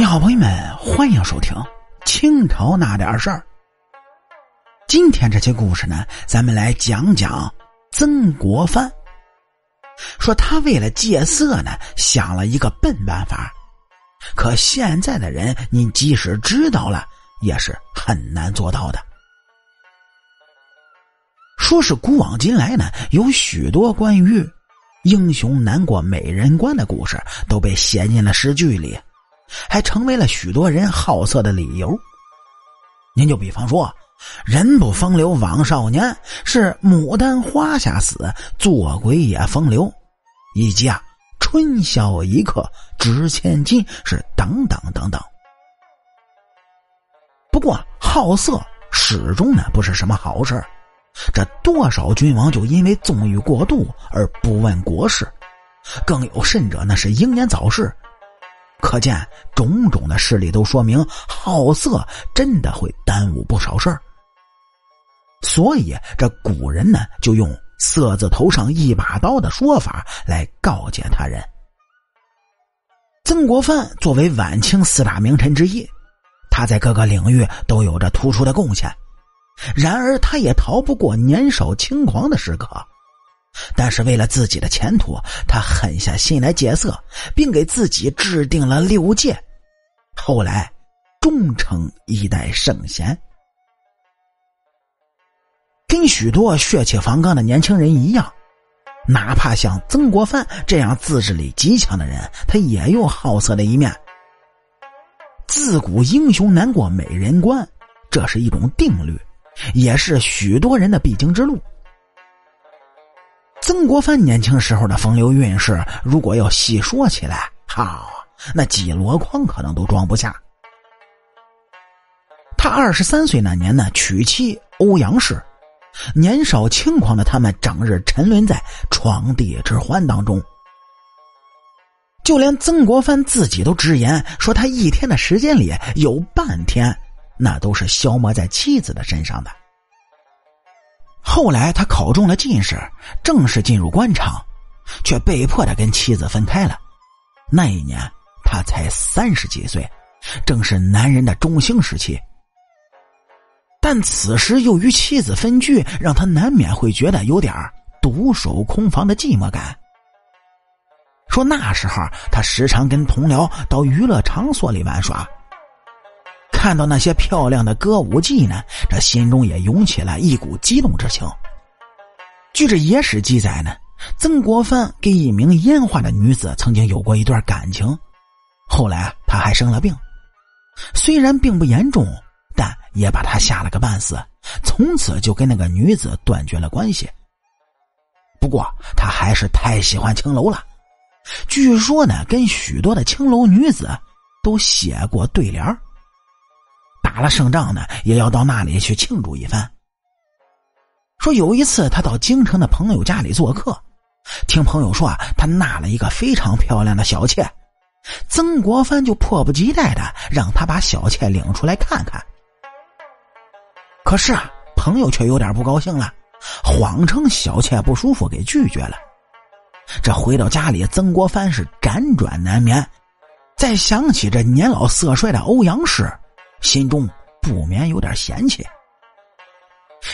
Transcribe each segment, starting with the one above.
你好，朋友们，欢迎收听清朝那点事儿。今天这期故事呢，咱们来讲讲曾国藩。说他为了戒色呢，想了一个笨办法，可现在的人，你即使知道了，也是很难做到的。说是古往今来呢，有许多关于英雄难过美人关的故事，都被写进了诗句里。还成为了许多人好色的理由。您就比方说，“人不风流枉少年”是牡丹花下死，做鬼也风流，以及啊“春宵一刻值千金”是等等等等。不过，好色始终呢不是什么好事这多少君王就因为纵欲过度而不问国事，更有甚者那是英年早逝。可见种种的事例都说明，好色真的会耽误不少事儿。所以这古人呢，就用“色字头上一把刀”的说法来告诫他人。曾国藩作为晚清四大名臣之一，他在各个领域都有着突出的贡献，然而他也逃不过年少轻狂的时刻。但是为了自己的前途，他狠下心来戒色，并给自己制定了六戒。后来，终成一代圣贤。跟许多血气方刚的年轻人一样，哪怕像曾国藩这样自制力极强的人，他也有好色的一面。自古英雄难过美人关，这是一种定律，也是许多人的必经之路。曾国藩年轻时候的风流韵事，如果要细说起来，好，那几箩筐可能都装不下。他二十三岁那年呢，娶妻欧阳氏，年少轻狂的他们，整日沉沦在床笫之欢当中。就连曾国藩自己都直言说，他一天的时间里有半天，那都是消磨在妻子的身上的。后来他考中了进士，正式进入官场，却被迫的跟妻子分开了。那一年他才三十几岁，正是男人的中兴时期。但此时又与妻子分居，让他难免会觉得有点独守空房的寂寞感。说那时候他时常跟同僚到娱乐场所里玩耍。看到那些漂亮的歌舞伎呢，这心中也涌起了一股激动之情。据这野史记载呢，曾国藩跟一名烟花的女子曾经有过一段感情，后来他还生了病，虽然并不严重，但也把他吓了个半死，从此就跟那个女子断绝了关系。不过他还是太喜欢青楼了，据说呢，跟许多的青楼女子都写过对联打了胜仗呢，也要到那里去庆祝一番。说有一次他到京城的朋友家里做客，听朋友说啊，他纳了一个非常漂亮的小妾，曾国藩就迫不及待的让他把小妾领出来看看。可是啊，朋友却有点不高兴了，谎称小妾不舒服给拒绝了。这回到家里，曾国藩是辗转难眠，再想起这年老色衰的欧阳氏。心中不免有点嫌弃，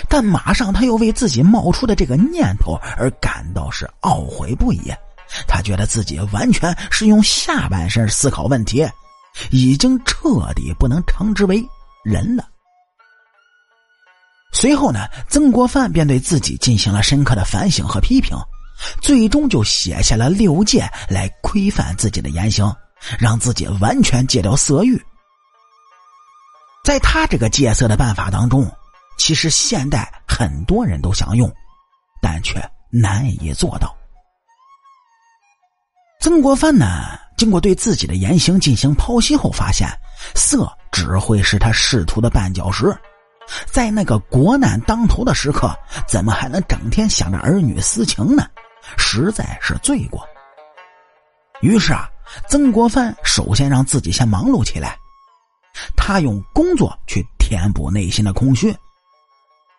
但马上他又为自己冒出的这个念头而感到是懊悔不已。他觉得自己完全是用下半身思考问题，已经彻底不能称之为人了。随后呢，曾国藩便对自己进行了深刻的反省和批评，最终就写下了六戒来规范自己的言行，让自己完全戒掉色欲。在他这个戒色的办法当中，其实现代很多人都想用，但却难以做到。曾国藩呢，经过对自己的言行进行剖析后，发现色只会是他仕途的绊脚石，在那个国难当头的时刻，怎么还能整天想着儿女私情呢？实在是罪过。于是啊，曾国藩首先让自己先忙碌起来。他用工作去填补内心的空虚，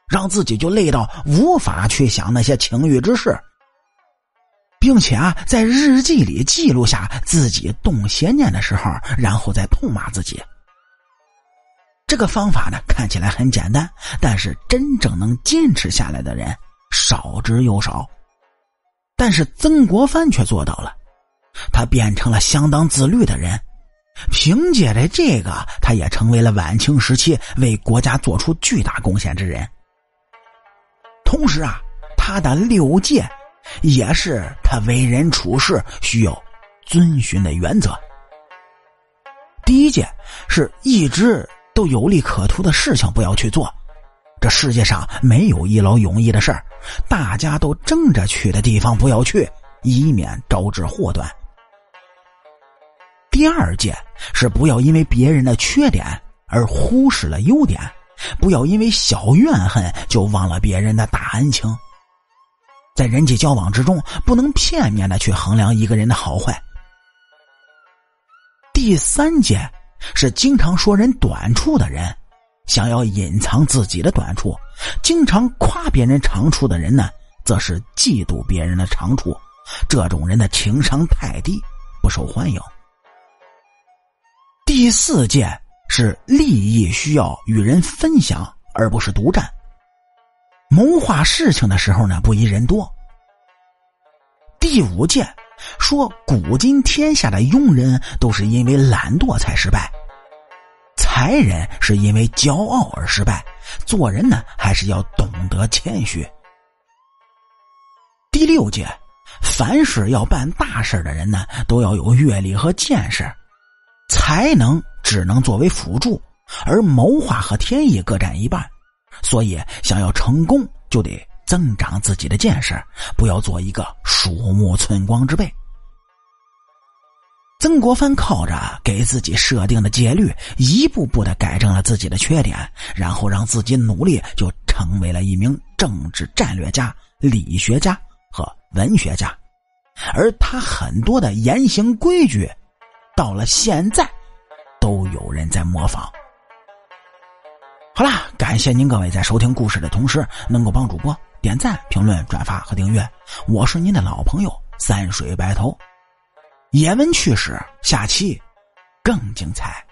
让自己就累到无法去想那些情欲之事。并且啊，在日记里记录下自己动邪念的时候，然后再痛骂自己。这个方法呢，看起来很简单，但是真正能坚持下来的人少之又少。但是曾国藩却做到了，他变成了相当自律的人。凭借着这个，他也成为了晚清时期为国家做出巨大贡献之人。同时啊，他的六戒。也是他为人处事需要遵循的原则。第一件是一直都有利可图的事情不要去做，这世界上没有一劳永逸的事儿，大家都争着去的地方不要去，以免招致祸端。第二件是不要因为别人的缺点而忽视了优点，不要因为小怨恨就忘了别人的大恩情。在人际交往之中，不能片面的去衡量一个人的好坏。第三件是经常说人短处的人，想要隐藏自己的短处；经常夸别人长处的人呢，则是嫉妒别人的长处。这种人的情商太低，不受欢迎。第四件是利益需要与人分享，而不是独占。谋划事情的时候呢，不宜人多。第五件说，古今天下的庸人都是因为懒惰才失败，才人是因为骄傲而失败。做人呢，还是要懂得谦虚。第六件，凡是要办大事的人呢，都要有阅历和见识，才能只能作为辅助，而谋划和天意各占一半。所以，想要成功，就得增长自己的见识，不要做一个鼠目寸光之辈。曾国藩靠着给自己设定的戒律，一步步的改正了自己的缺点，然后让自己努力，就成为了一名政治战略家、理学家和文学家。而他很多的言行规矩，到了现在，都有人在模仿。好啦，感谢您各位在收听故事的同时，能够帮主播点赞、评论、转发和订阅。我是您的老朋友三水白头，野闻趣事，下期更精彩。